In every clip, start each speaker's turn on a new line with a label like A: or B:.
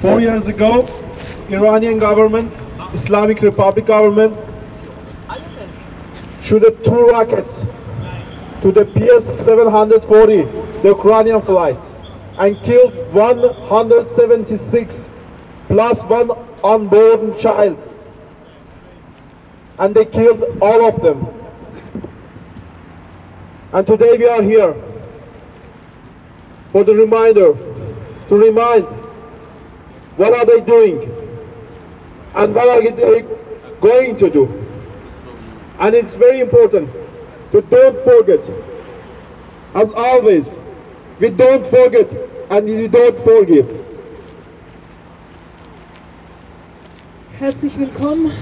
A: Four years ago, Iranian government, Islamic Republic government, shooted two rockets to the PS-740, the Ukrainian flights, and killed 176 plus one unborn child. And they killed all of them. And today we are here for the reminder, to remind what are they doing and what are they going to do. And it's very important to don't forget, as always, we don't forget and we don't forgive.
B: Herzlich willkommen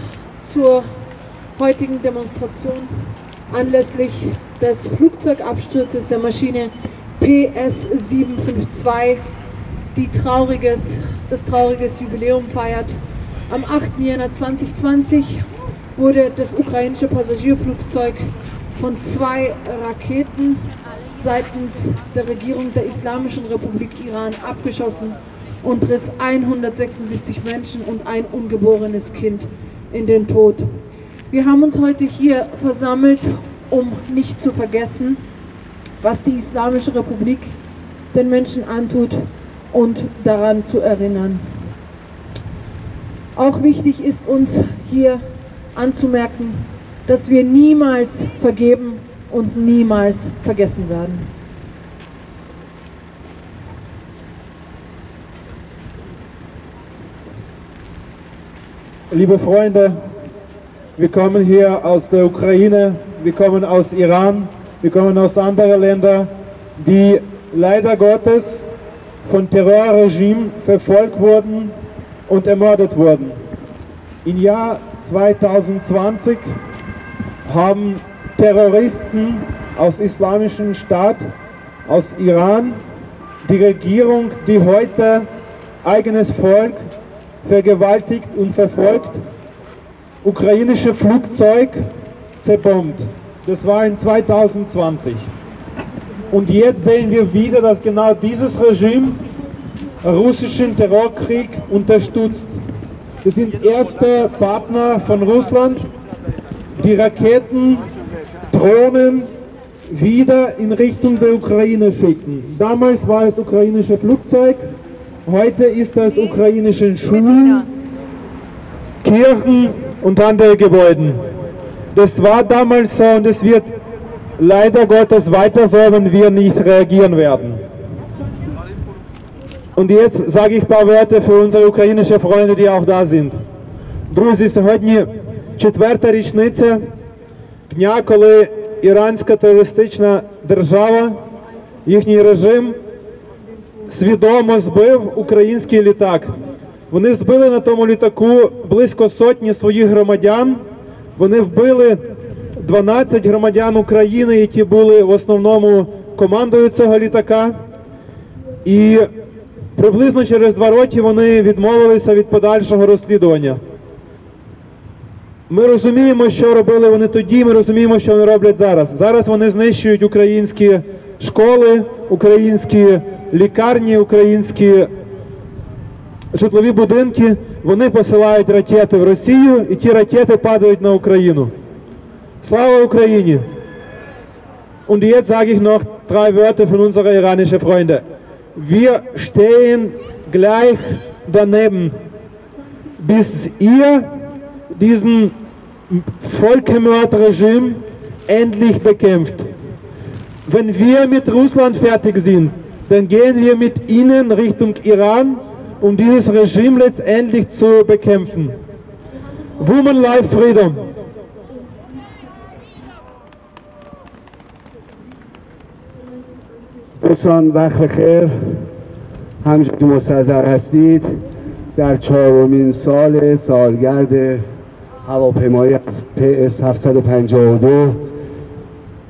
B: zur heutigen Demonstration anlässlich des Flugzeugabsturzes der Maschine PS752, die trauriges, das trauriges Jubiläum feiert. Am 8. Jänner 2020 wurde das ukrainische Passagierflugzeug von zwei Raketen seitens der Regierung der Islamischen Republik Iran abgeschossen und riss 176 Menschen und ein ungeborenes Kind in den Tod. Wir haben uns heute hier versammelt, um nicht zu vergessen, was die Islamische Republik den Menschen antut und daran zu erinnern. Auch wichtig ist uns hier anzumerken, dass wir niemals vergeben und niemals vergessen werden.
A: Liebe Freunde, wir kommen hier aus der Ukraine, wir kommen aus Iran, wir kommen aus anderen Ländern, die leider Gottes von Terrorregime verfolgt wurden und ermordet wurden. Im Jahr 2020 haben Terroristen aus islamischen Staat, aus Iran, die Regierung, die heute eigenes Volk vergewaltigt und verfolgt, ukrainische Flugzeug zerbombt. Das war in 2020. Und jetzt sehen wir wieder, dass genau dieses Regime russischen Terrorkrieg unterstützt. Wir sind erste Partner von Russland, die Raketen, Drohnen wieder in Richtung der Ukraine schicken. Damals war es ukrainische Flugzeug, heute ist das ukrainische Schulen, Kirchen und andere Gebäude. Das war damals so und es wird leider Gottes weiter so, wenn wir nicht reagieren werden. Und jetzt sage ich ein paar Worte für unsere ukrainischen Freunde, die auch da sind. Друзі, сьогодні четверта річниця дня, коли іранська терористична держава, їхній режим свідомо збив український літак. Вони збили на тому літаку близько сотні своїх громадян. Вони вбили 12 громадян України, які були в основному командою цього літака. І приблизно через два роки вони відмовилися від подальшого розслідування. Ми розуміємо, що робили вони тоді, ми розуміємо, що вони роблять зараз. Зараз вони знищують українські школи, українські лікарні, українські житлові будинки. Вони посилають ракети в Росію, і ті ракети падають на Україну. Slava Ukraine! Und jetzt sage ich noch drei Wörter von unseren iranischen Freunden. Wir stehen gleich daneben, bis ihr diesen Völkermordregime endlich bekämpft. Wenn wir mit Russland fertig sind, dann gehen wir mit ihnen Richtung Iran, um dieses Regime letztendlich zu bekämpfen. Woman Life Freedom.
C: دوستان وقت بخیر همچنین که مستحضر هستید در چهارمین سال سالگرد هواپیمای PS 752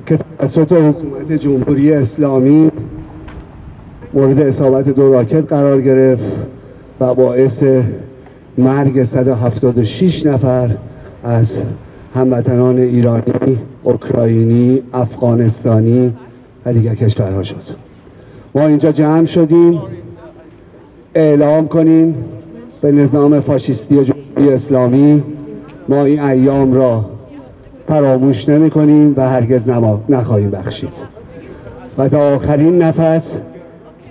C: که توسط حکومت جمهوری اسلامی مورد اصابت دو راکت قرار گرفت و باعث مرگ 176 نفر از هموطنان ایرانی، اوکراینی، افغانستانی و دیگر کشورها شد. ما اینجا جمع شدیم اعلام کنیم به نظام فاشیستی جمهوری اسلامی ما این ایام را فراموش نمی کنیم و هرگز نخواهیم بخشید. و تا آخرین نفس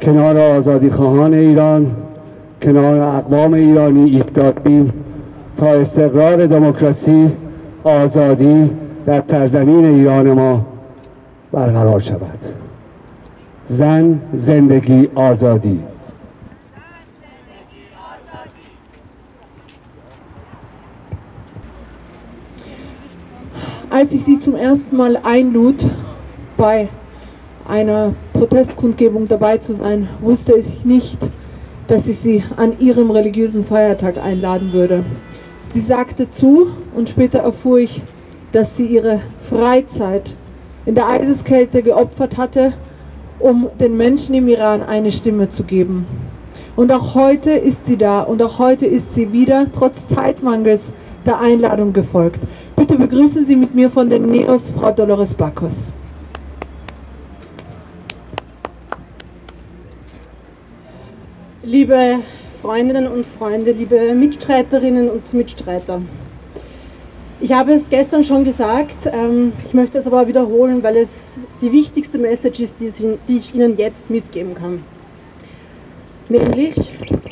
C: کنار آزادی خواهان ایران کنار اقوام ایرانی ایستادیم تا استقرار دموکراسی آزادی در سرزمین ایران ما برقرار شود. زن زندگی آزادی
D: Als ich sie zum ersten Mal einlud, bei einer Protestkundgebung dabei zu sein, wusste ich nicht, dass ich sie an ihrem religiösen Feiertag einladen würde. Sie sagte zu und später erfuhr ich, dass sie ihre Freizeit in der Eiseskälte geopfert hatte, um den Menschen im Iran eine Stimme zu geben. Und auch heute ist sie da und auch heute ist sie wieder, trotz Zeitmangels, der Einladung gefolgt. Bitte begrüßen Sie mit mir von den Neos Frau Dolores Bacchus.
B: Liebe Freundinnen und Freunde, liebe Mitstreiterinnen und Mitstreiter. Ich habe es gestern schon gesagt, ähm, ich möchte es aber wiederholen, weil es die wichtigste Message ist, die ich Ihnen jetzt mitgeben kann. Nämlich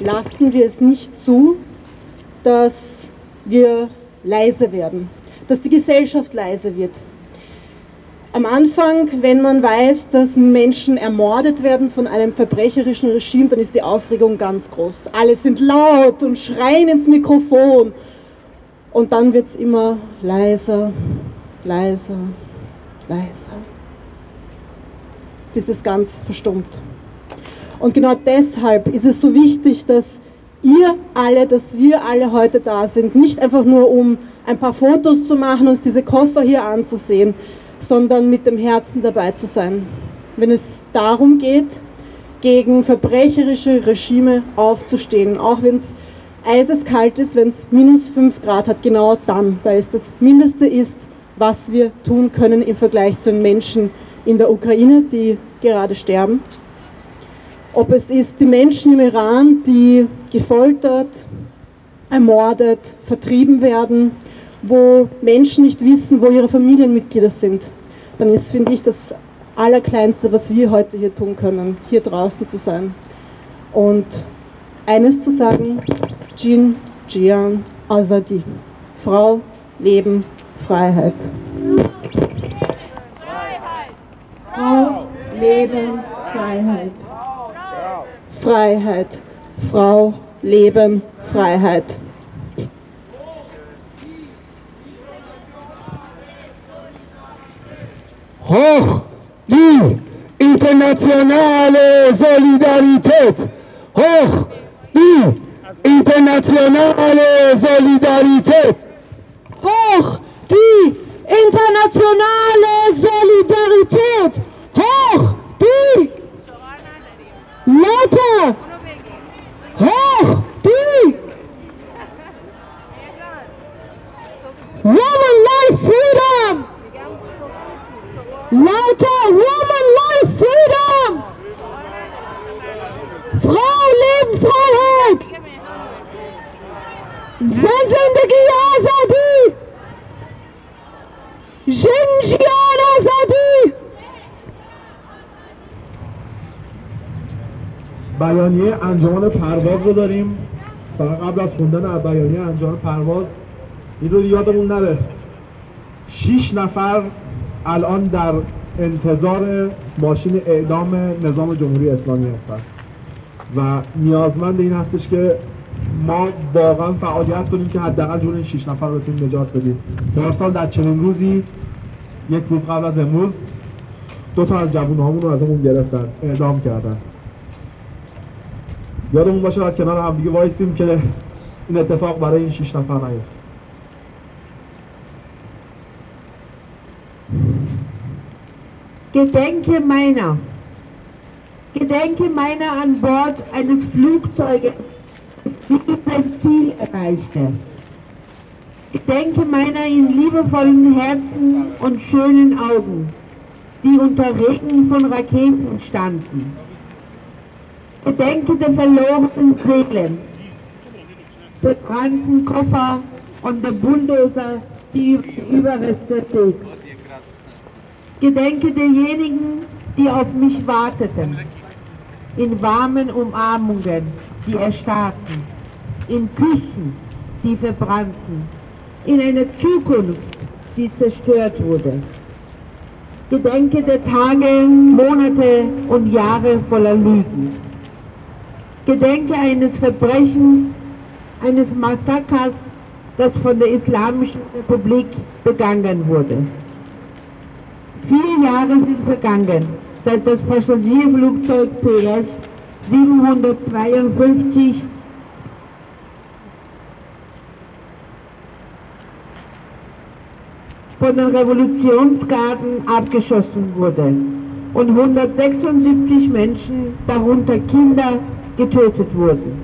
B: lassen wir es nicht zu, dass wir leise werden, dass die Gesellschaft leise wird, am Anfang, wenn man weiß, dass Menschen ermordet werden von einem verbrecherischen Regime, dann ist die Aufregung ganz groß. Alle sind laut und schreien ins Mikrofon. Und dann wird es immer leiser, leiser, leiser, bis es ganz verstummt. Und genau deshalb ist es so wichtig, dass ihr alle, dass wir alle heute da sind, nicht einfach nur um ein paar Fotos zu machen, uns diese Koffer hier anzusehen, sondern mit dem Herzen dabei zu sein. Wenn es darum geht, gegen verbrecherische Regime aufzustehen, auch wenn es eiseskalt ist, wenn es minus 5 Grad hat, genau dann, weil es das Mindeste ist, was wir tun können im Vergleich zu den Menschen in der Ukraine, die gerade sterben. Ob es ist die Menschen im Iran, die gefoltert, ermordet, vertrieben werden, wo Menschen nicht wissen, wo ihre Familienmitglieder sind, dann ist, finde ich, das Allerkleinste, was wir heute hier tun können, hier draußen zu sein. Und eines zu sagen, Jin, Jian, Azadi. Frau, Leben, Freiheit. Frau, Leben, Freiheit. Freiheit. Frau, Leben, Freiheit.
C: hoch die internationale Solidarität, hoch die internationale Solidarität,
D: hoch die internationale Solidarität, hoch die Leute, hoch die Woman Life Freedom! Lauter Woman زندگی آزادی. جنجیان آزادی.
A: بیانیه انجمن پرواز رو داریم. فقط قبل از خوندن بیانیه انجمن پرواز این رو یادمون نره. شیش نفر الان در انتظار ماشین اعدام نظام جمهوری اسلامی هستن. و نیازمند این هستش که ما واقعا فعالیت کنیم که حداقل جون این 6 نفر رو بتونیم نجات بدیم. پارسال در چنین روزی یک روز قبل از امروز دو تا از جوون رو از همون گرفتن اعدام کردن. یادمون باشه باید کنار هم دیگه وایسیم که این اتفاق برای این 6 نفر نیفته
E: Gedenke meiner. Gedenke meiner an Bord eines Flugzeuges, das sein Ziel erreichte. Gedenke meiner in liebevollen Herzen und schönen Augen, die unter Regen von Raketen standen. Gedenke der verlorenen Seelen, verbrannten Koffer und der Bulldozer, die über die Überreste fegt. Gedenke derjenigen, die auf mich warteten, in warmen Umarmungen, die erstarrten, in Küssen, die verbrannten, in einer Zukunft, die zerstört wurde. Gedenke der Tage, Monate und Jahre voller Lügen. Gedenke eines Verbrechens, eines Massakers, das von der Islamischen Republik begangen wurde. Vier Jahre sind vergangen, seit das Passagierflugzeug PS 752 von den Revolutionsgarden abgeschossen wurde und 176 Menschen, darunter Kinder, getötet wurden.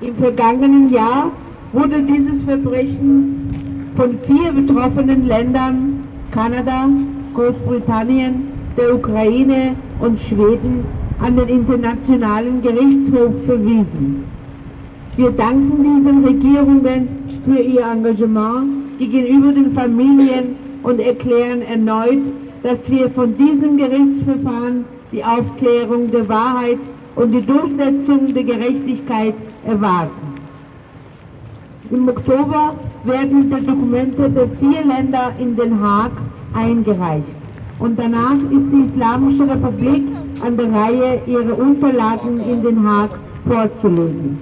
E: Im vergangenen Jahr wurde dieses Verbrechen von vier betroffenen Ländern, Kanada, Großbritannien, der Ukraine und Schweden, an den Internationalen Gerichtshof verwiesen. Wir danken diesen Regierungen für ihr Engagement gegenüber den Familien und erklären erneut, dass wir von diesem Gerichtsverfahren die Aufklärung der Wahrheit und die Durchsetzung der Gerechtigkeit erwarten. Im Oktober werden die Dokumente der vier Länder in Den Haag eingereicht und danach ist die Islamische Republik an der Reihe, ihre Unterlagen in Den Haag vorzulösen.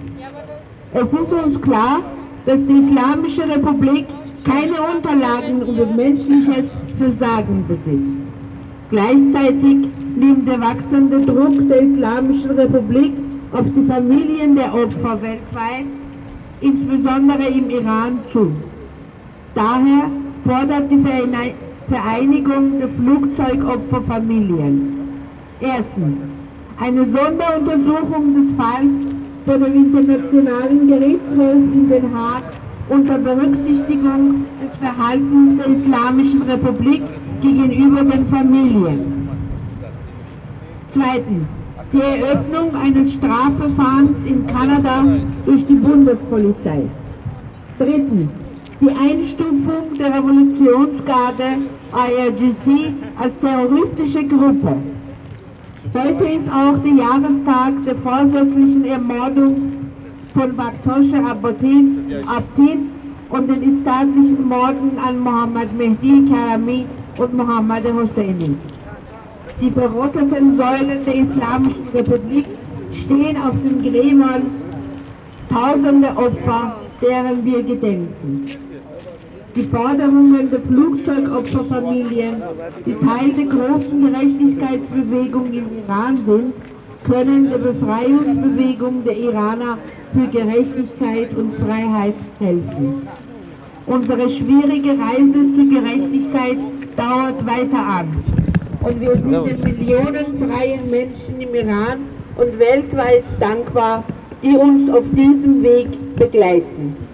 E: Es ist uns klar, dass die Islamische Republik keine Unterlagen über menschliches Versagen besitzt. Gleichzeitig nimmt der wachsende Druck der Islamischen Republik auf die Familien der Opfer weltweit, insbesondere im Iran, zu. Daher fordert die Vereinigung der Flugzeugopferfamilien erstens eine Sonderuntersuchung des Falls vor dem Internationalen Gerichtshof in Den Haag unter Berücksichtigung des Verhaltens der Islamischen Republik gegenüber den Familien. Zweitens, die Eröffnung eines Strafverfahrens in Kanada durch die Bundespolizei. Drittens, die Einstufung der Revolutionsgarde IRGC als terroristische Gruppe. Heute ist auch der Jahrestag der vorsätzlichen Ermordung von Baktosche Abtin, Abtin und den staatlichen Morden an Mohammed Mehdi Karami und Mohammed Hosseini. Die verrotteten Säulen der Islamischen Republik stehen auf den Gräbern tausende Opfer, deren wir gedenken. Die Forderungen der Flugzeugopferfamilien, die Teil der großen Gerechtigkeitsbewegung im Iran sind, können der Befreiungsbewegung der Iraner für Gerechtigkeit und Freiheit helfen. Unsere schwierige Reise zur Gerechtigkeit dauert weiter an. Und wir sind den Millionen freien Menschen im Iran und weltweit dankbar, die uns auf diesem Weg begleiten.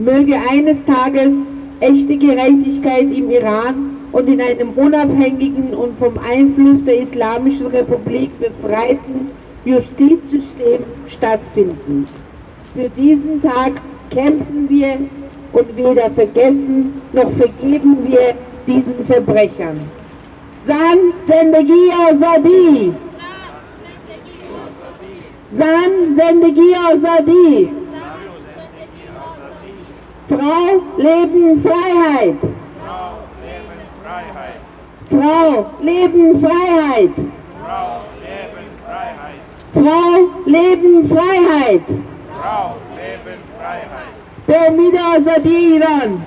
E: Möge eines Tages echte Gerechtigkeit im Iran und in einem unabhängigen und vom Einfluss der Islamischen Republik befreiten Justizsystem stattfinden. Für diesen Tag kämpfen wir und weder vergessen noch vergeben wir diesen Verbrechern. San Zendegi Azadi! San Zendegi Azadi! Frau, Leben, Freiheit. Frau, Leben, Freiheit.
F: Frau, Leben, Freiheit.
E: Frau, Leben, Freiheit.
F: Frau, Leben, Freiheit.
E: به امید آزادی ایران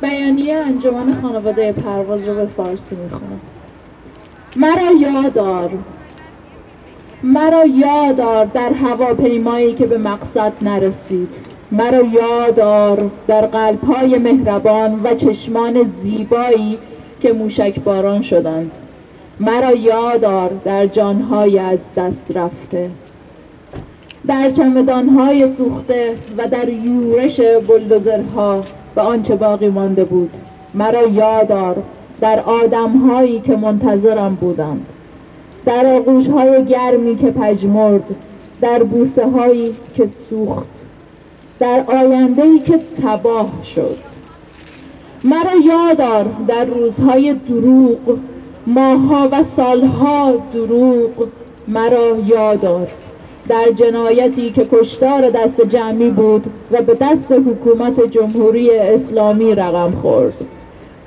B: بیانیه انجمن خانواده پرواز رو به فارسی می‌خونم مرا یادار مرا یادار در هواپیمایی که به مقصد نرسید. مرا یادار در قلبهای مهربان و چشمان زیبایی که موشک باران شدند. مرا یادار در جانهای از دست رفته. در چمدانهای سوخته و در یورش بلدوزرها
G: به آنچه باقی مانده بود. مرا یادار در آدمهایی که منتظرم بودند. در آغوش های گرمی که پژمرد در بوسه هایی که سوخت. در آینده ای که تباه شد. مرا یادار در روزهای دروغ ماها و سالها دروغ مرا یادار در جنایتی که کشتار دست جمعی بود و به دست حکومت جمهوری اسلامی رقم خورد.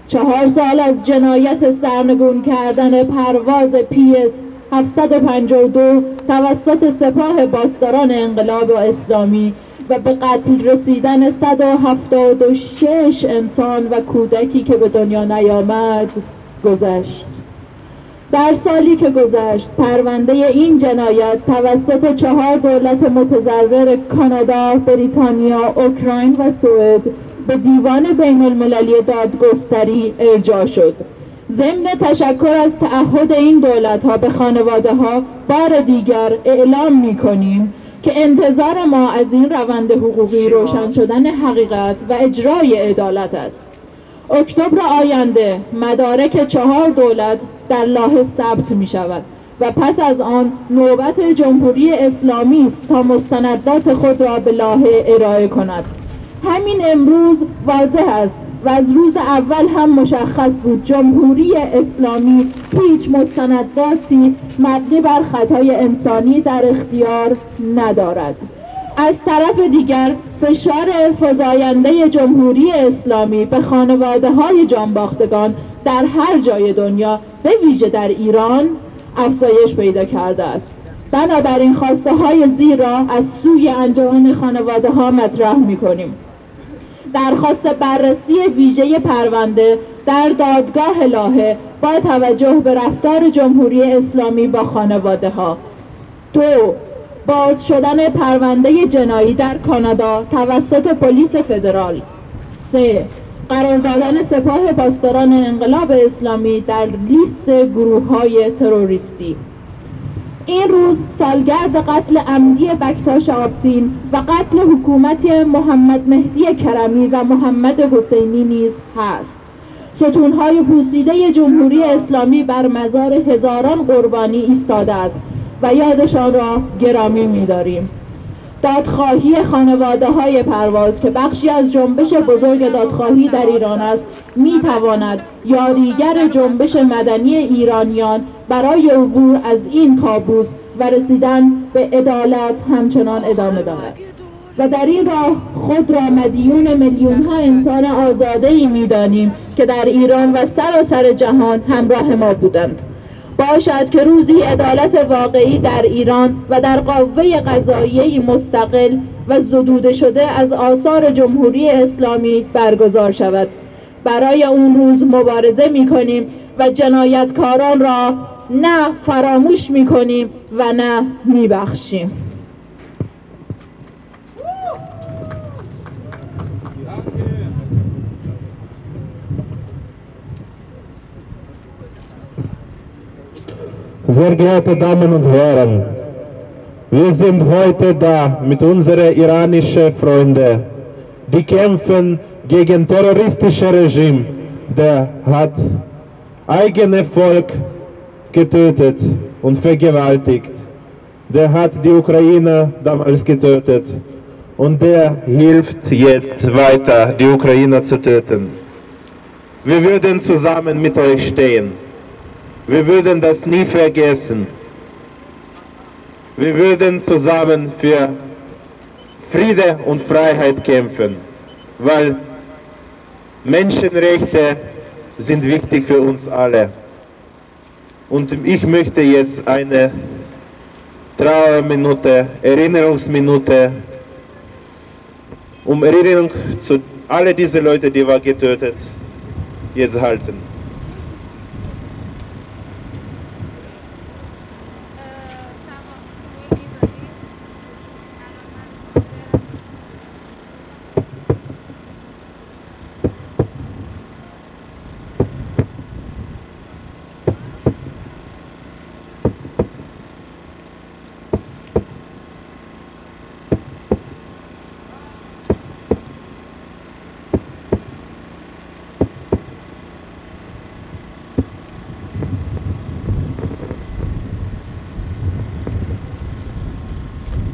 G: چهار سال از جنایت سرنگون کردن پرواز پیس 752 توسط سپاه باستاران انقلاب اسلامی و به قتل رسیدن 176 انسان و کودکی که به دنیا نیامد گذشت. در سالی که گذشت پرونده این جنایت توسط چهار دولت متضرر کانادا، بریتانیا، اوکراین و سوئد به دیوان بین المللی دادگستری ارجاع شد. ضمن تشکر از تعهد این دولت ها به خانواده ها بار دیگر اعلام می کنیم که انتظار ما از این روند حقوقی روشن شدن حقیقت و اجرای عدالت است. اکتبر آینده مدارک چهار دولت در لاه ثبت می شود و پس از آن نوبت جمهوری اسلامی است تا مستندات خود را به لاهه ارائه کند. همین امروز واضح است و از روز اول هم مشخص بود جمهوری اسلامی هیچ مستنداتی مبنی بر خطای انسانی در اختیار ندارد. از طرف دیگر فشار فزاینده جمهوری اسلامی به خانواده های جانباختگان در هر جای دنیا به ویژه در ایران افزایش پیدا کرده است. بنابراین خواسته های زیر را از سوی انجمن خانواده ها مطرح می کنیم درخواست بررسی ویژه پرونده در دادگاه لاهه با توجه به رفتار جمهوری اسلامی با خانواده ها دو باز شدن پرونده جنایی در کانادا توسط پلیس فدرال. سه قرار دادن سپاه پاسداران انقلاب اسلامی در لیست گروه های تروریستی. این روز سالگرد قتل عمدی بکتاش آبدین و قتل حکومت محمد مهدی کرمی و محمد حسینی نیز هست ستونهای پوسیده جمهوری اسلامی بر مزار هزاران قربانی ایستاده است و یادشان را گرامی می‌داریم. دادخواهی خانواده های پرواز که بخشی از جنبش بزرگ دادخواهی در ایران است می تواند یادیگر جنبش مدنی ایرانیان برای عبور از این کابوس و رسیدن به عدالت همچنان ادامه دارد. و در این راه خود را مدیون میلیون ها انسان آزاده ای می دانیم که در ایران و سراسر جهان همراه ما بودند. باشد که روزی عدالت واقعی در ایران و در قوه قضاییه مستقل و زدوده شده از آثار جمهوری اسلامی برگزار شود. برای اون روز مبارزه می کنیم و جنایتکاران را نه فراموش می کنیم و نه می بخشیم.
H: Sehr geehrte Damen und Herren, wir sind heute da mit unseren iranischen Freunden, die kämpfen gegen terroristische Regime, der hat eigene Volk getötet und vergewaltigt. Der hat die Ukrainer damals getötet und der hilft jetzt weiter, die Ukrainer zu töten. Wir würden zusammen mit euch stehen. Wir würden das nie vergessen. Wir würden zusammen für Friede und Freiheit kämpfen, weil Menschenrechte sind wichtig für uns alle. Und ich möchte jetzt eine Trauerminute, Erinnerungsminute, um Erinnerung zu alle diese Leute, die waren getötet, jetzt halten.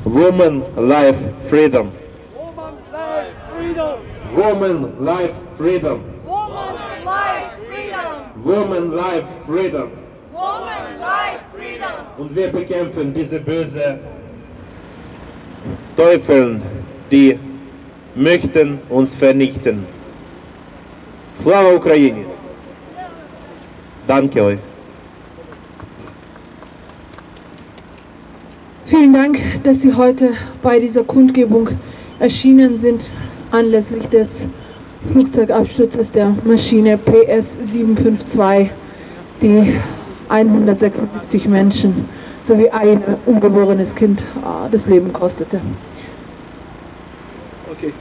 H: Woman Life Freedom. Woman Life Freedom.
I: Woman life freedom.
H: Woman Life Freedom.
I: Woman life freedom.
H: Und wir bekämpfen diese böse Teufel, die möchten uns vernichten. Слава Україні! Danke euch.
B: Vielen Dank, dass Sie heute bei dieser Kundgebung erschienen sind anlässlich des Flugzeugabsturzes der Maschine PS-752, die 176 Menschen sowie ein ungeborenes Kind äh, das Leben kostete.
J: اوکی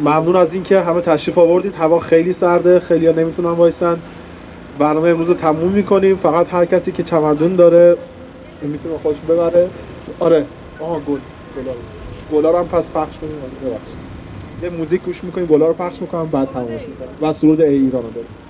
J: ممنون از اینکه همه تشریف آوردید هوا خیلی سرده خیلی ها نمیتونن وایسن برنامه امروز رو تموم میکنیم فقط هر کسی که چمدون داره میتونه خودش ببره آره. آها گل. گلا گلا رو هم پس پخش کنیم. آره، ببخشید. یه موزیک گوش می‌کنیم گلا رو پخش می‌کنم بعد تمامش می‌کنم. و سرود ای ایران رو داریم